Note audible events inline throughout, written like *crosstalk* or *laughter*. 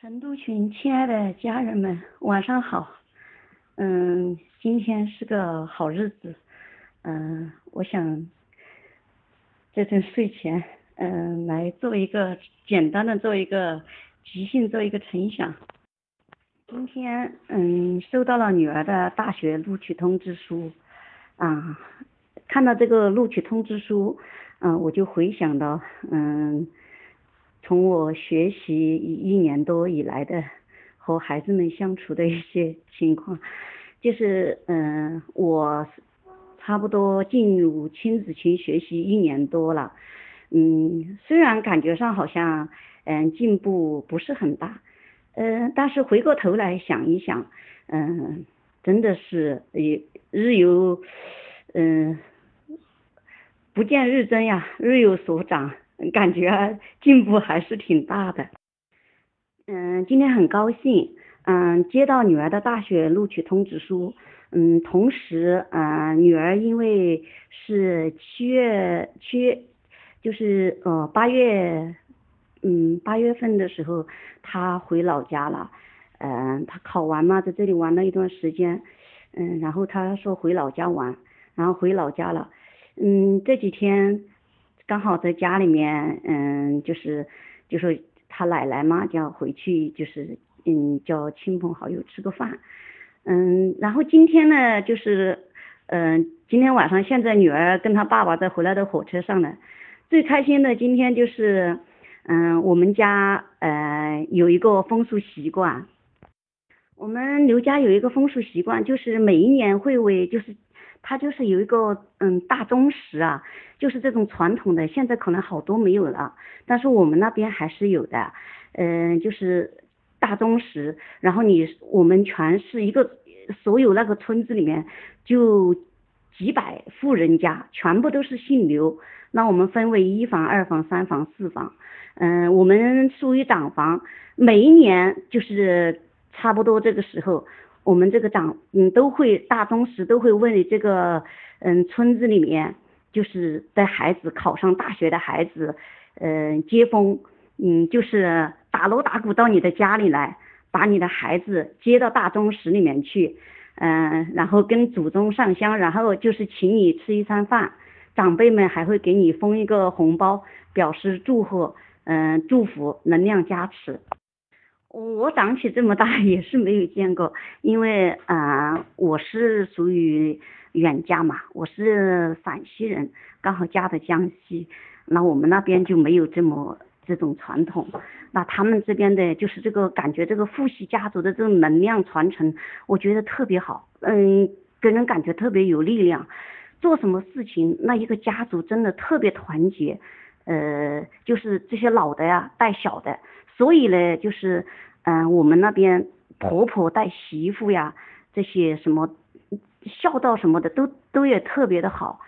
成都群亲爱的家人们，晚上好。嗯，今天是个好日子。嗯，我想在这睡前，嗯，来做一个简单的做一个即兴做一个成想。今天，嗯，收到了女儿的大学录取通知书。啊，看到这个录取通知书，嗯，我就回想到，嗯。从我学习一年多以来的和孩子们相处的一些情况，*laughs* 就是嗯，我差不多进入亲子群学习一年多了，嗯，虽然感觉上好像嗯进步不是很大，嗯，但是回过头来想一想，嗯，真的是也日有嗯不见日增呀，日有所长。感觉 *laughs* 进步还是挺大的，嗯，今天很高兴，嗯，接到女儿的大学录取通知书，嗯，同时，嗯，女儿因为是七月七月，就是呃八月，嗯八月份的时候，她回老家了，嗯，她考完嘛，在这里玩了一段时间，嗯，然后她说回老家玩，然后回老家了，嗯，这几天。刚好在家里面，嗯，就是，就说他奶奶嘛，就要回去，就是，嗯，叫亲朋好友吃个饭，嗯，然后今天呢，就是，嗯，今天晚上现在女儿跟她爸爸在回来的火车上呢，最开心的今天就是，嗯，我们家呃有一个风俗习惯，我们刘家有一个风俗习惯，就是每一年会为就是。它就是有一个嗯大钟石啊，就是这种传统的，现在可能好多没有了，但是我们那边还是有的，嗯，就是大钟石，然后你我们全是一个所有那个村子里面就几百户人家，全部都是姓刘，那我们分为一房、二房、三房、四房，嗯，我们属于长房，每一年就是差不多这个时候。我们这个长，嗯，都会大宗师都会为这个，嗯，村子里面就是的孩子考上大学的孩子，嗯，接风，嗯，就是打锣打鼓到你的家里来，把你的孩子接到大宗师里面去，嗯，然后跟祖宗上香，然后就是请你吃一餐饭，长辈们还会给你封一个红包，表示祝贺，嗯，祝福能量加持。我长起这么大 *laughs* 也是没有见过，因为啊，我是属于远嫁嘛，我是陕西人，刚好嫁到江西，那我们那边就没有这么这种传统，那他们这边的就是这个感觉，这个父系家族的这种能量传承，我觉得特别好，嗯，给人感觉特别有力量，做什么事情那一个家族真的特别团结，呃，就是这些老的呀带小的。所以呢，就是，嗯，我们那边婆婆带媳妇呀，这些什么孝道什么的，都都也特别的好。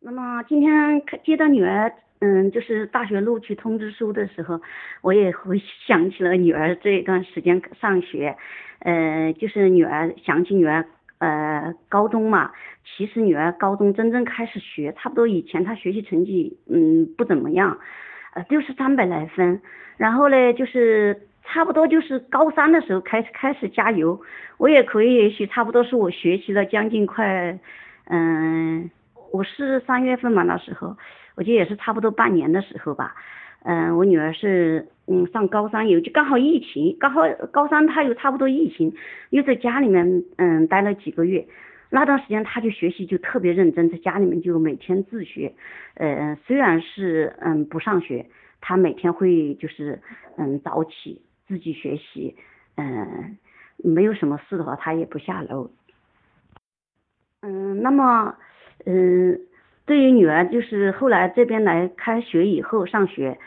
那么今天接到女儿，嗯，就是大学录取通知书的时候，我也回想起了女儿这一段时间上学，呃，就是女儿想起女儿，呃，高中嘛，其实女儿高中真正开始学，差不多以前她学习成绩，嗯，不怎么样。呃，就是三百来分，然后呢，就是差不多就是高三的时候开始开始加油，我也可以，也许差不多是我学习了将近快，嗯，我是三月份嘛那时候，我记得也是差不多半年的时候吧，嗯，我女儿是嗯上高三有就刚好疫情，刚好高三她又差不多疫情，又在家里面嗯待了几个月。那段时间他就学习就特别认真，在家里面就每天自学，呃，虽然是嗯不上学，他每天会就是嗯早起自己学习，嗯，没有什么事的话他也不下楼，嗯，那么嗯对于女儿就是后来这边来开学以后上学，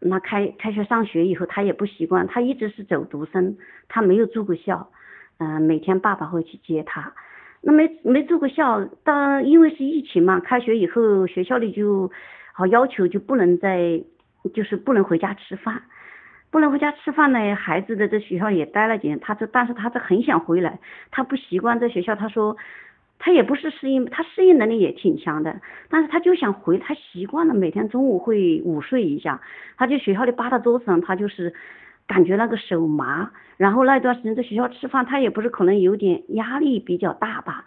那开开学上学以后他也不习惯，他一直是走读生，他没有住过校，嗯，每天爸爸会去接他。那没没住过校，当因为是疫情嘛，开学以后学校里就好要求就不能再，就是不能回家吃饭，不能回家吃饭呢。孩子的在学校也待了几年，他这但是他这很想回来，他不习惯在学校。他说他也不是适应，他适应能力也挺强的，但是他就想回，他习惯了每天中午会午睡一下，他就学校里扒到桌子上，他就是。感觉那个手麻，然后那段时间在学校吃饭，他也不是可能有点压力比较大吧，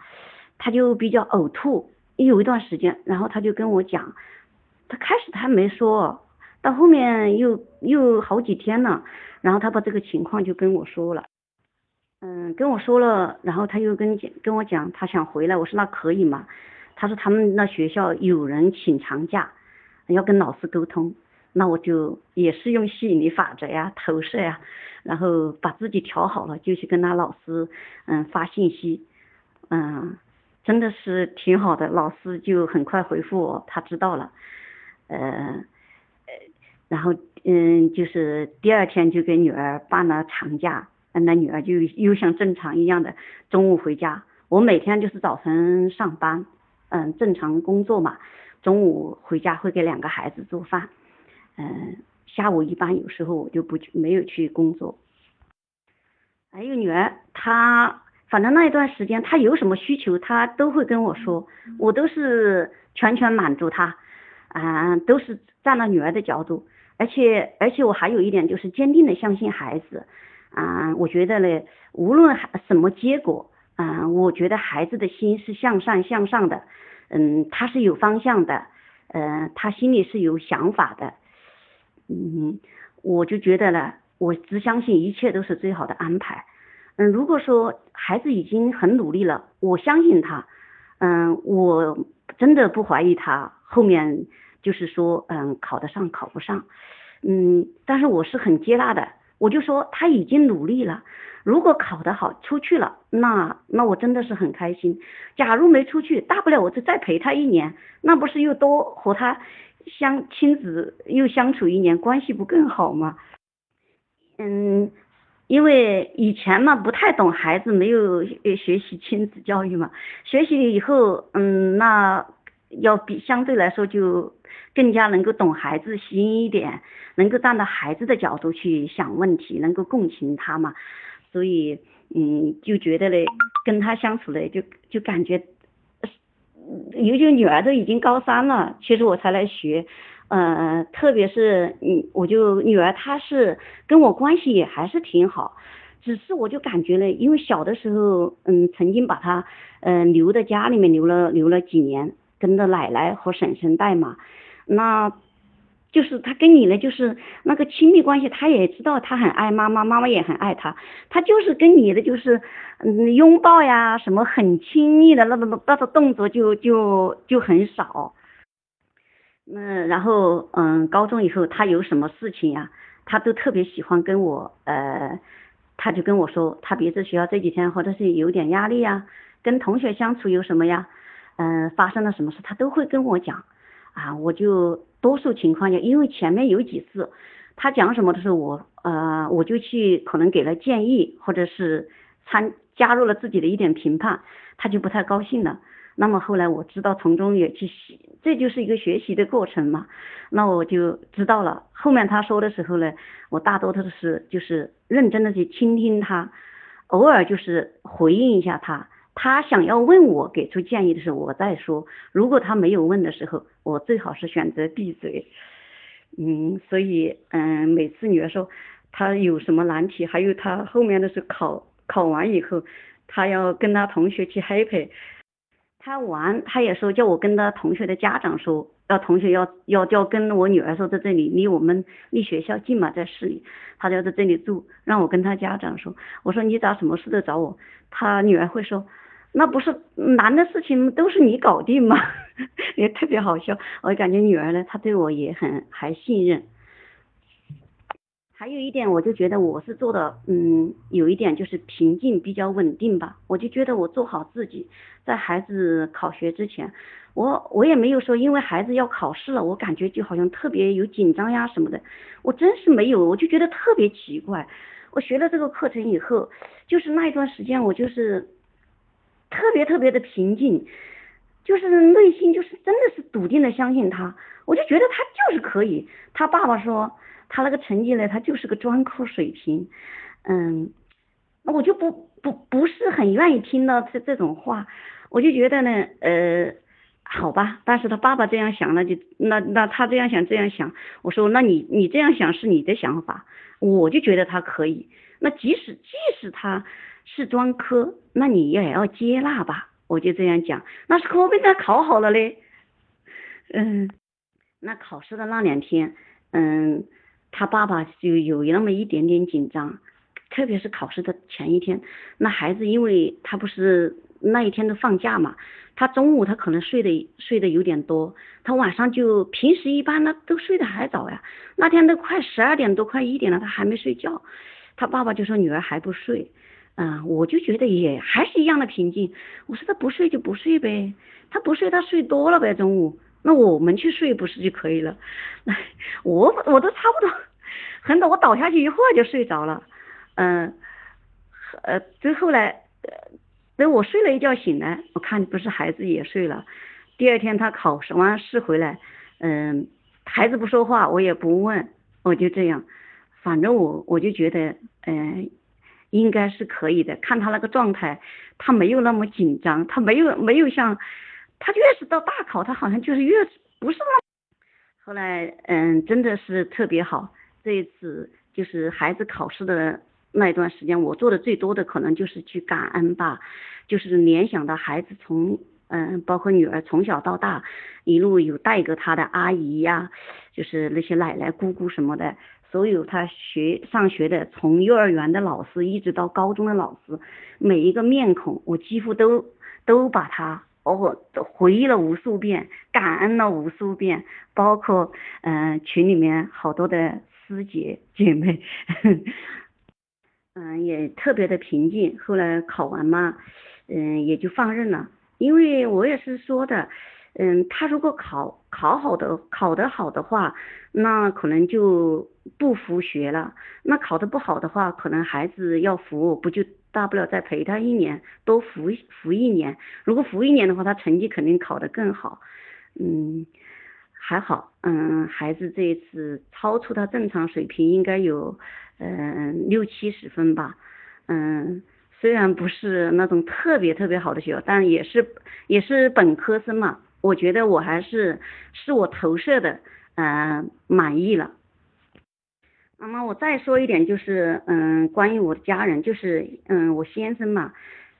他就比较呕吐，有一段时间，然后他就跟我讲，他开始他没说，到后面又又好几天了，然后他把这个情况就跟我说了。嗯，跟我说了，然后他又跟讲跟我讲，他想回来。我说那可以嘛？他说他们那学校有人请长假，要跟老师沟通。那我就也是用吸引力法则呀，投射呀，然后把自己调好了，就去跟他老师嗯发信息。嗯，真的是挺好的，老师就很快回复我，他知道了。呃呃，然后嗯，就是第二天就给女儿办了长假。那女儿就又像正常一样的中午回家，我每天就是早晨上班，嗯，正常工作嘛，中午回家会给两个孩子做饭，嗯，下午一般有时候我就不没有去工作。还有女儿，她反正那一段时间她有什么需求，她都会跟我说，我都是全权满足她，啊，都是站在女儿的角度，而且而且我还有一点就是坚定的相信孩子。啊，我觉得呢，无论什么结果，啊，我觉得孩子的心是向上向上的，嗯，他是有方向的，嗯，他心里是有想法的，嗯，我就觉得呢，我只相信一切都是最好的安排，嗯，如果说孩子已经很努力了，我相信他，嗯，我真的不怀疑他后面就是说，嗯，考得上考不上，嗯，但是我是很接纳的。我就说他已经努力了，如果考得好出去了，那那我真的是很开心。假如没出去，大不了我就再陪他一年，那不是又多和他相亲子又相处一年，关系不更好吗？嗯，因为以前嘛不太懂孩子，没有学习亲子教育嘛，学习了以后，嗯，那要比相对来说就。更加能够懂孩子心一点，能够站在孩子的角度去想问题，能够共情他嘛，所以嗯就觉得嘞，跟他相处嘞就就感觉，尤其女儿都已经高三了，其实我才来学，呃特别是嗯我就女儿她是跟我关系也还是挺好，只是我就感觉呢，因为小的时候嗯曾经把她嗯留在家里面留了留了几年，跟着奶奶和婶婶带嘛。那，就是他跟你呢，就是那个亲密关系，他也知道他很爱妈妈，妈妈也很爱他，他就是跟你的就是嗯拥抱呀，什么很亲密的那种那种动作就就就很少。嗯，然后嗯，高中以后他有什么事情呀，他都特别喜欢跟我呃，他就跟我说，他别的学校这几天或者是有点压力呀，跟同学相处有什么呀，嗯，发生了什么事，他都会跟我讲。啊，我就多数情况下，因为前面有几次，他讲什么的时候，我呃我就去可能给了建议，或者是参加入了自己的一点评判，他就不太高兴了。那么后来我知道从中也去，这就是一个学习的过程嘛。那我就知道了。后面他说的时候呢，我大多都是就是认真的去倾听他，偶尔就是回应一下他。他想要问我给出建议的时候，我再说。如果他没有问的时候，我最好是选择闭嘴。嗯，所以嗯，每次女儿说她有什么难题，还有她后面的是考考完以后，她要跟她同学去 happy。他玩，他也说叫我跟他同学的家长说，要同学要要要跟我女儿说，在这里离我们离学校近嘛，在市里，他就要在这里住，让我跟他家长说。我说你咋什么事都找我？他女儿会说。那不是难的事情都是你搞定吗？*laughs* 也特别好笑。我感觉女儿呢，她对我也很还信任。还有一点，我就觉得我是做的，嗯，有一点就是平静，比较稳定吧。我就觉得我做好自己，在孩子考学之前，我我也没有说因为孩子要考试了，我感觉就好像特别有紧张呀什么的。我真是没有，我就觉得特别奇怪。我学了这个课程以后，就是那一段时间，我就是。特别特别的平静，就是内心就是真的是笃定的相信他，我就觉得他就是可以。他爸爸说他那个成绩呢，他就是个专科水平，嗯，那我就不不不是很愿意听到这这种话，我就觉得呢，呃，好吧，但是他爸爸这样想，那就那那他这样想这样想，我说那你你这样想是你的想法，我就觉得他可以。那即使即使他是专科，那你也要接纳吧，我就这样讲。那是可被他考好了嘞，嗯，那考试的那两天，嗯，他爸爸就有那么一点点紧张，特别是考试的前一天，那孩子因为他不是。那一天都放假嘛，他中午他可能睡得睡得有点多，他晚上就平时一般呢都睡得还早呀，那天都快十二点多快一点了，他还没睡觉，他爸爸就说女儿还不睡，嗯，我就觉得也还是一样的平静，我说他不睡就不睡呗，他不睡他睡多了呗中午，那我们去睡不是就可以了，*laughs* 我我都差不多，很早我倒下去一会儿就睡着了，嗯，呃最后来。等我睡了一觉醒来，我看不是孩子也睡了。第二天他考试完试回来，嗯，孩子不说话，我也不问，我就这样，反正我我就觉得，嗯，应该是可以的。看他那个状态，他没有那么紧张，他没有没有像，他越是到大考，他好像就是越不是那。后来，嗯，真的是特别好。这一次就是孩子考试的。那一段时间，我做的最多的可能就是去感恩吧，就是联想到孩子从嗯，包括女儿从小到大一路有带给他的阿姨呀，就是那些奶奶姑姑什么的，所有他学上学的，从幼儿园的老师一直到高中的老师，每一个面孔，我几乎都都把他哦回忆了无数遍，感恩了无数遍，包括嗯群里面好多的师姐姐妹。*laughs* 嗯，也特别的平静。后来考完嘛，嗯，也就放任了。因为我也是说的，嗯，他如果考考好的，考得好的话，那可能就不服学了。那考得不好的话，可能孩子要服，不就大不了再陪他一年，多服服一年。如果服一年的话，他成绩肯定考得更好。嗯，还好，嗯，孩子这一次超出他正常水平，应该有。嗯，六七十分吧，嗯，虽然不是那种特别特别好的学校，但也是也是本科生嘛，我觉得我还是是我投射的，嗯，满意了。那么我再说一点，就是嗯，关于我的家人，就是嗯，我先生嘛，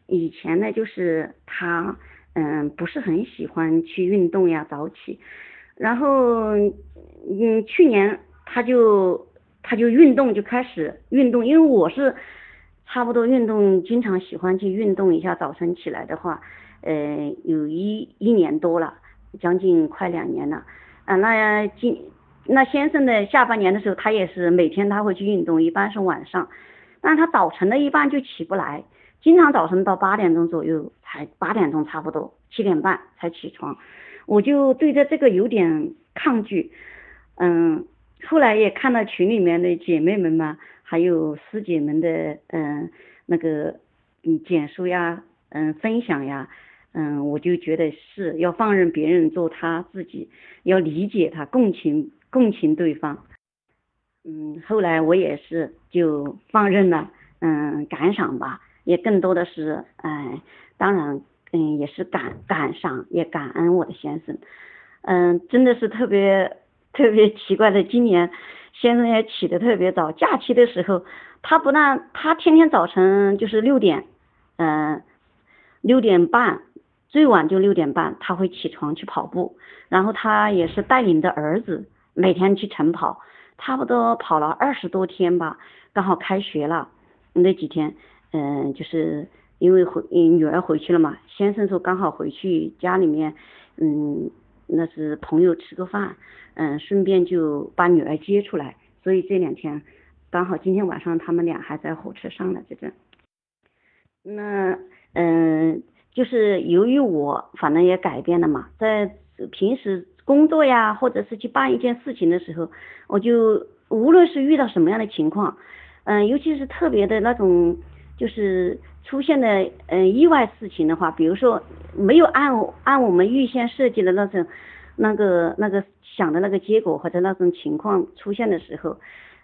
以前呢就是他嗯不是很喜欢去运动呀，早起，然后嗯去年他就。他就运动就开始运动，因为我是差不多运动，经常喜欢去运动一下。早晨起来的话，呃，有一一年多了，将近快两年了。啊，那今那先生的下半年的时候，他也是每天他会去运动，一般是晚上，但他早晨的一般就起不来，经常早晨到八点钟左右才八点钟差不多七点半才起床，我就对着这个有点抗拒，嗯。后来也看到群里面的姐妹们嘛，还有师姐们的嗯那个嗯简述呀，嗯分享呀，嗯我就觉得是要放任别人做他自己，要理解他，共情共情对方。嗯，后来我也是就放任了，嗯感赏吧，也更多的是哎，当然嗯也是感感赏，也感恩我的先生，嗯真的是特别。特别奇怪的，今年先生也起得特别早。假期的时候，他不但他天天早晨就是六点，嗯，六点半，最晚就六点半，他会起床去跑步。然后他也是带领着儿子每天去晨跑，差不多跑了二十多天吧。刚好开学了那几天，嗯，就是因为回女儿回去了嘛，先生说刚好回去家里面，嗯。那是朋友吃个饭，嗯，顺便就把女儿接出来，所以这两天刚好今天晚上他们俩还在火车上呢，这个。那嗯，就是由于我反正也改变了嘛，在平时工作呀，或者是去办一件事情的时候，我就无论是遇到什么样的情况，嗯，尤其是特别的那种，就是。出现的嗯意外事情的话，比如说没有按按我们预先设计的那种那个那个想的那个结果或者那种情况出现的时候，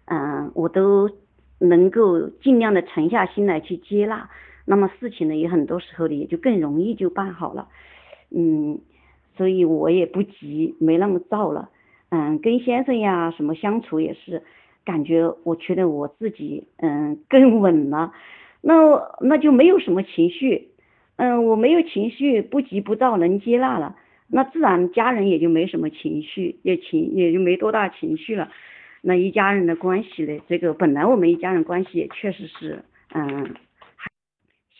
嗯，我都能够尽量的沉下心来去接纳，那么事情呢也很多时候呢也就更容易就办好了，嗯，所以我也不急，没那么躁了。嗯，跟先生呀什么相处也是，感觉我觉得我自己嗯更稳了，那那就没有什么情绪，嗯，我没有情绪，不急不躁，能接纳了，那自然家人也就没什么情绪，也情也就没多大情绪了。那一家人的关系呢？这个本来我们一家人关系也确实是嗯，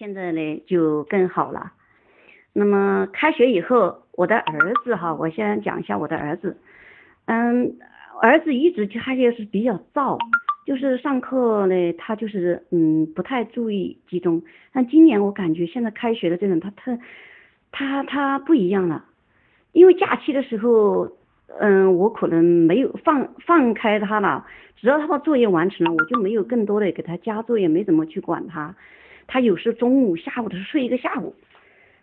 现在呢就更好了。那么开学以后，我的儿子哈，我先讲一下我的儿子。嗯，儿子一直他就是比较躁，就是上课呢，他就是嗯不太注意集中。但今年我感觉现在开学的这种他特他他不一样了，因为假期的时候，嗯，我可能没有放放开他了，只要他把作业完成了，我就没有更多的给他加作业，没怎么去管他。他有时中午、下午的时候睡一个下午。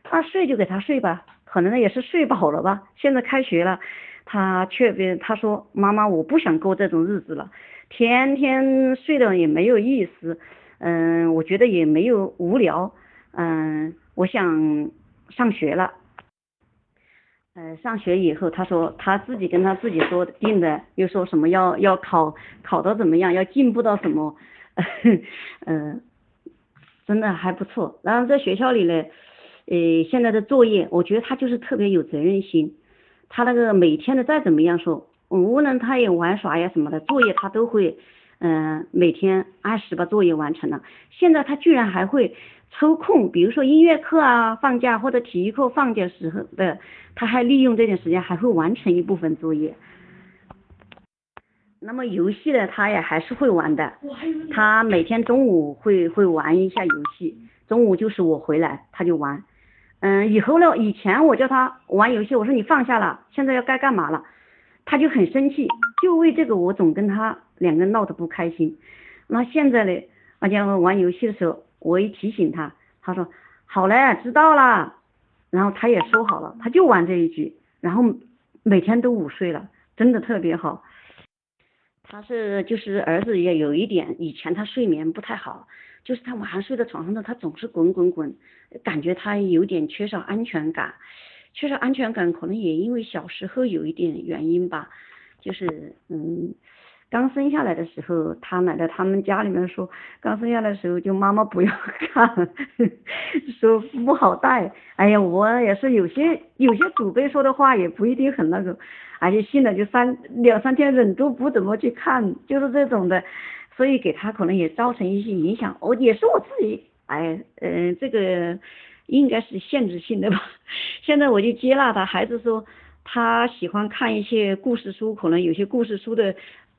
他睡就给他睡吧，可能也是睡饱了吧。现在开学了，他却他说妈妈我不想过这种日子了，天天睡的也没有意思，嗯，我觉得也没有无聊，嗯，我想上学了。嗯，上学以后他说他自己跟他自己说定的，又说什么要要考考到怎么样，要进步到什么，*laughs* 嗯，真的还不错。然后在学校里呢。呃，现在的作业，我觉得他就是特别有责任心。他那个每天的再怎么样说，无论他也玩耍呀什么的，作业他都会，嗯，每天按时把作业完成了。现在他居然还会抽空，比如说音乐课啊放假或者体育课放假时候的，他还利用这点时间还会完成一部分作业。那么游戏呢，他也还是会玩的。他每天中午会会玩一下游戏，中午就是我回来他就玩。嗯，以后呢？以前我叫他玩游戏，我说你放下了，现在要该干嘛了，他就很生气，就为这个我总跟他两个人闹得不开心。那现在呢？而且玩游戏的时候，我一提醒他，他说好嘞，知道了。然后他也说好了，他就玩这一局，然后每天都午睡了，真的特别好。他是就是儿子也有一点，以前他睡眠不太好。就是他晚上睡在床上的，他总是滚滚滚，感觉他有点缺少安全感，缺少安全感，可能也因为小时候有一点原因吧。就是嗯，刚生下来的时候，他奶奶他们家里面说，刚生下来的时候就妈妈不要 *laughs* 看，*laughs* 说不好带。哎呀，我也是有些有些祖辈说的话也不一定很那个，而且信了就三两三天忍住不怎么去看，就是这种的。所以给他可能也造成一些影响，我也是我自己，哎，嗯，这个应该是限制性的吧。*laughs* 现在我就接纳他，孩子说他喜欢看一些故事书，可能有些故事书的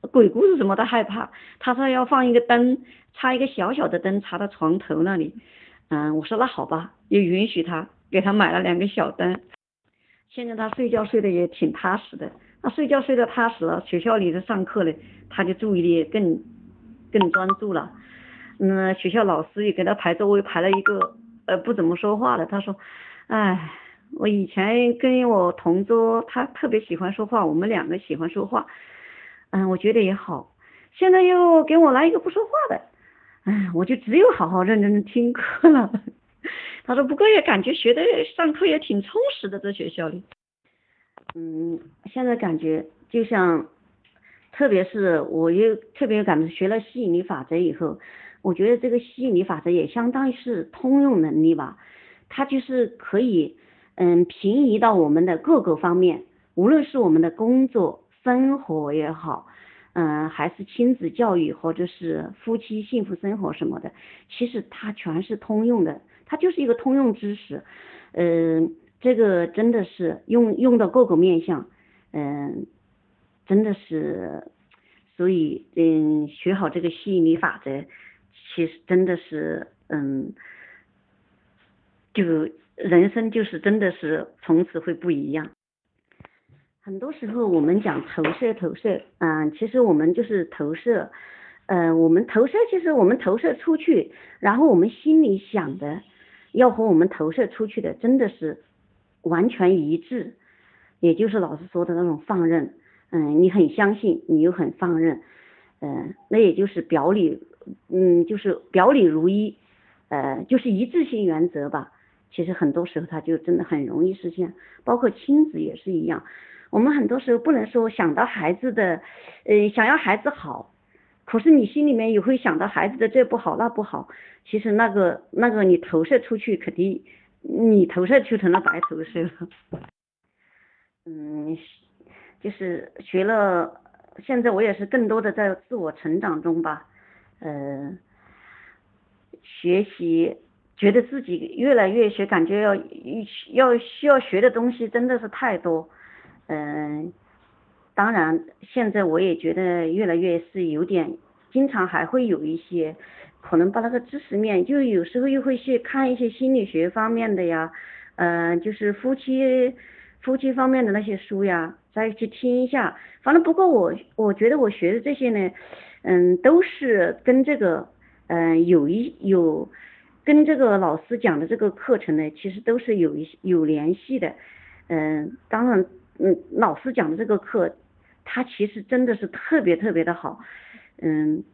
鬼故事什么的害怕。他说要放一个灯，插一个小小的灯插到床头那里。嗯，我说那好吧，也允许他，给他买了两个小灯。现在他睡觉睡得也挺踏实的，他睡觉睡得踏实了，学校里的上课呢，他就注意力更。更专注了，嗯，学校老师也给他排座位，排了一个呃不怎么说话的。他说，哎，我以前跟我同桌，他特别喜欢说话，我们两个喜欢说话，嗯，我觉得也好。现在又给我来一个不说话的，哎，我就只有好好认真的听课了。*laughs* 他说，不过也感觉学的上课也挺充实的，在学校里。嗯，现在感觉就像。特别是我又特别有感觉学了吸引力法则以后，我觉得这个吸引力法则也相当于是通用能力吧，它就是可以嗯平移到我们的各个方面，无论是我们的工作、生活也好，嗯还是亲子教育或者是夫妻幸福生活什么的，其实它全是通用的，它就是一个通用知识，嗯这个真的是用用到各个面向，嗯。真的是，所以嗯，学好这个吸引力法则，其实真的是嗯，就人生就是真的是从此会不一样。很多时候我们讲投射投射，嗯，其实我们就是投射，嗯，我们投射其实我们投射出去，然后我们心里想的要和我们投射出去的真的是完全一致，也就是老师说的那种放任。嗯，你很相信，你又很放任，嗯，那也就是表里，嗯，就是表里如一，呃，就是一致性原则吧。其实很多时候他就真的很容易实现，包括亲子也是一样。我们很多时候不能说想到孩子的，呃，想要孩子好，可是你心里面也会想到孩子的这不好那不好。其实那个那个你投射出去，肯定你投射就成了白投射了。嗯，就是学了，现在我也是更多的在自我成长中吧，呃，学习，觉得自己越来越学，感觉要要需要学的东西真的是太多。嗯，当然，现在我也觉得越来越是有点，经常还会有一些，可能把那个知识面，就有时候又会去看一些心理学方面的呀，嗯，就是夫妻夫妻方面的那些书呀，再去听一下。反正不过我我觉得我学的这些呢，嗯，都是跟这个嗯有一有跟这个老师讲的这个课程呢，其实都是有一些有联系的。嗯，当然。嗯，老师讲的这个课，他其实真的是特别特别的好，嗯，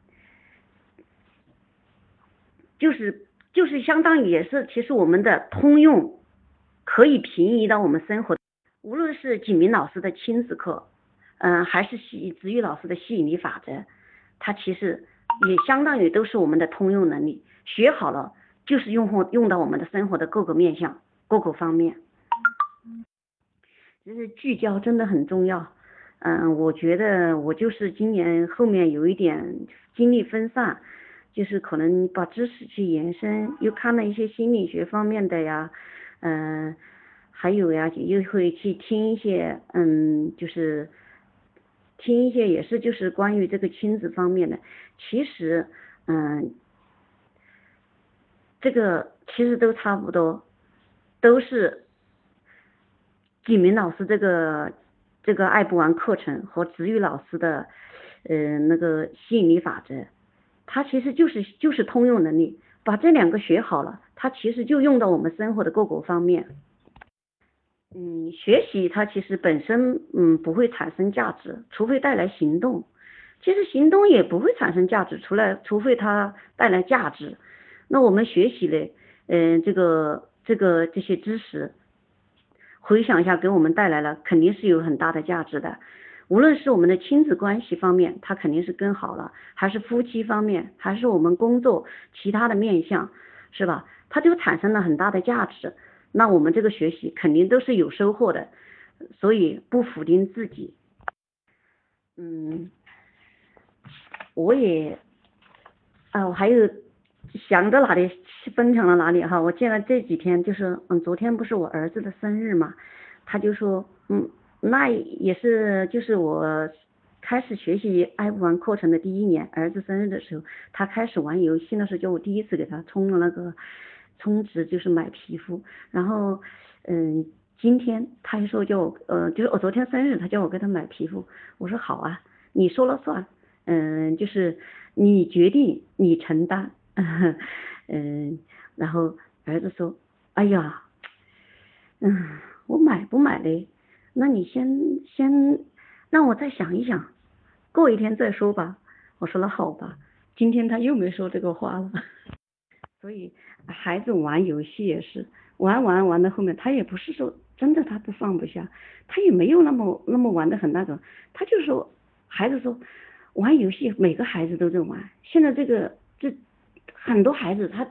就是就是相当于也是其实我们的通用，可以平移到我们生活，无论是景明老师的亲子课，嗯，还是吸子玉老师的吸引力法则，它其实也相当于都是我们的通用能力，学好了就是用户用到我们的生活的各个面向各个方面。就是聚焦真的很重要，嗯，我觉得我就是今年后面有一点精力分散，就是可能把知识去延伸，又看了一些心理学方面的呀，嗯，还有呀，又会去听一些，嗯，就是听一些也是就是关于这个亲子方面的，其实，嗯，这个其实都差不多，都是。景明老师这个这个爱不完课程和子玉老师的呃那个吸引力法则，它其实就是就是通用能力，把这两个学好了，它其实就用到我们生活的各个方面。嗯，学习它其实本身嗯不会产生价值，除非带来行动。其实行动也不会产生价值，除了除非它带来价值。那我们学习嘞嗯这个这个这些知识。回想一下，给我们带来了肯定是有很大的价值的。无论是我们的亲子关系方面，它肯定是更好了；还是夫妻方面，还是我们工作其他的面相，是吧？它就产生了很大的价值。那我们这个学习肯定都是有收获的，所以不否定自己。嗯，我也，啊，我还有。想到哪里分享到哪里哈，我见了这几天就是嗯，昨天不是我儿子的生日嘛，他就说嗯，那也是就是我开始学习爱不完课程的第一年，儿子生日的时候，他开始玩游戏，那时候就我第一次给他充了那个充值，就是买皮肤，然后嗯，今天他就说叫我呃，就是我昨天生日，他叫我给他买皮肤，我说好啊，你说了算，嗯，就是你决定，你承担。*laughs* 嗯，然后儿子说：“哎呀，嗯，我买不买嘞？那你先先让我再想一想，过一天再说吧。”我说那好吧。今天他又没说这个话了。*laughs* 所以孩子玩游戏也是玩玩玩到后面，他也不是说真的他不放不下，他也没有那么那么玩的很那种。他就说孩子说玩游戏，每个孩子都在玩。现在这个这。很多孩子他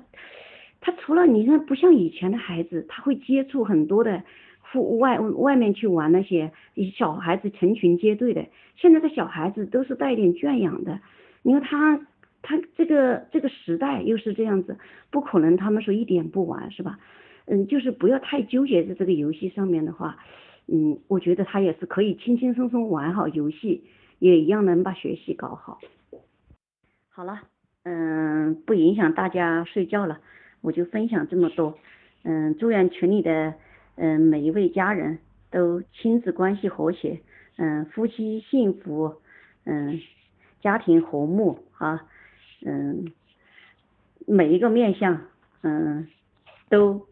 他除了你看不像以前的孩子，他会接触很多的户外外面去玩那些小孩子成群结队的。现在的小孩子都是带点圈养的，因为他他这个这个时代又是这样子，不可能他们说一点不玩是吧？嗯，就是不要太纠结在这个游戏上面的话，嗯，我觉得他也是可以轻轻松松玩好游戏，也一样能把学习搞好。好了。嗯，不影响大家睡觉了，我就分享这么多。嗯，祝愿群里的嗯每一位家人都亲子关系和谐，嗯，夫妻幸福，嗯，家庭和睦啊，嗯，每一个面相，嗯，都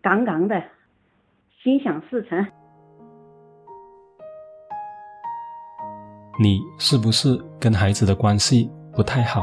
杠杠的，心想事成。你是不是跟孩子的关系不太好？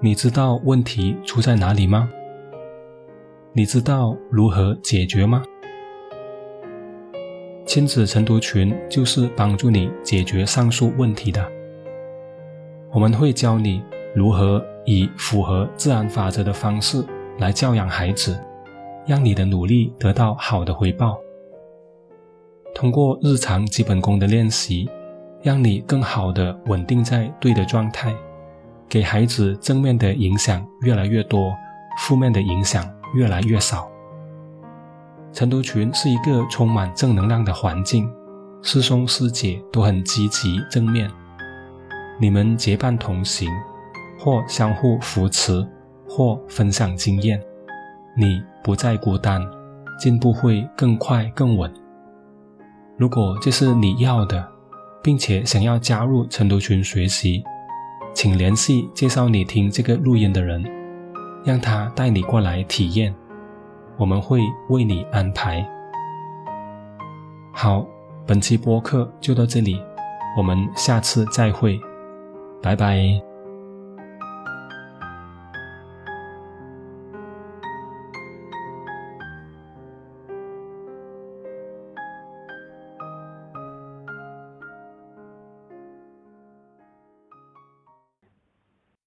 你知道问题出在哪里吗？你知道如何解决吗？亲子晨读群就是帮助你解决上述问题的。我们会教你如何以符合自然法则的方式来教养孩子，让你的努力得到好的回报。通过日常基本功的练习，让你更好的稳定在对的状态，给孩子正面的影响越来越多，负面的影响。越来越少。晨读群是一个充满正能量的环境，师兄师姐都很积极正面，你们结伴同行，或相互扶持，或分享经验，你不再孤单，进步会更快更稳。如果这是你要的，并且想要加入晨读群学习，请联系介绍你听这个录音的人。让他带你过来体验，我们会为你安排。好，本期播客就到这里，我们下次再会，拜拜。